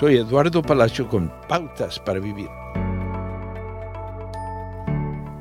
Soy Eduardo Palacio con Pautas para Vivir.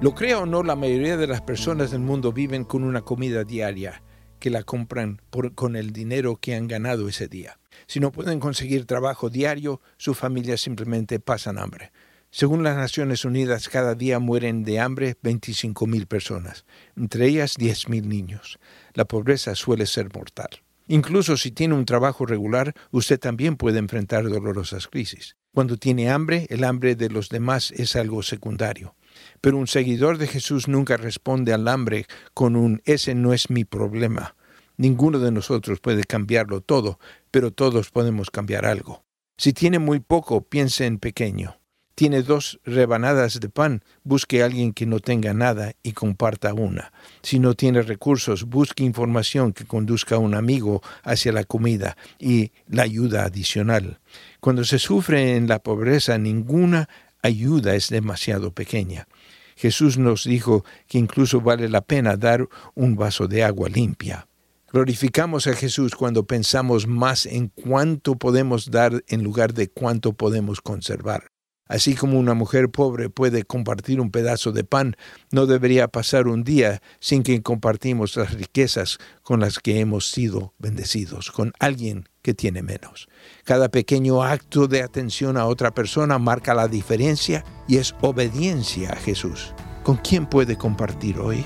Lo crea o no, la mayoría de las personas del mundo viven con una comida diaria que la compran con el dinero que han ganado ese día. Si no pueden conseguir trabajo diario, sus familias simplemente pasan hambre. Según las Naciones Unidas, cada día mueren de hambre 25.000 personas, entre ellas 10.000 niños. La pobreza suele ser mortal. Incluso si tiene un trabajo regular, usted también puede enfrentar dolorosas crisis. Cuando tiene hambre, el hambre de los demás es algo secundario. Pero un seguidor de Jesús nunca responde al hambre con un ese no es mi problema. Ninguno de nosotros puede cambiarlo todo, pero todos podemos cambiar algo. Si tiene muy poco, piense en pequeño tiene dos rebanadas de pan, busque a alguien que no tenga nada y comparta una. Si no tiene recursos, busque información que conduzca a un amigo hacia la comida y la ayuda adicional. Cuando se sufre en la pobreza, ninguna ayuda es demasiado pequeña. Jesús nos dijo que incluso vale la pena dar un vaso de agua limpia. Glorificamos a Jesús cuando pensamos más en cuánto podemos dar en lugar de cuánto podemos conservar. Así como una mujer pobre puede compartir un pedazo de pan, no debería pasar un día sin que compartimos las riquezas con las que hemos sido bendecidos, con alguien que tiene menos. Cada pequeño acto de atención a otra persona marca la diferencia y es obediencia a Jesús. ¿Con quién puede compartir hoy?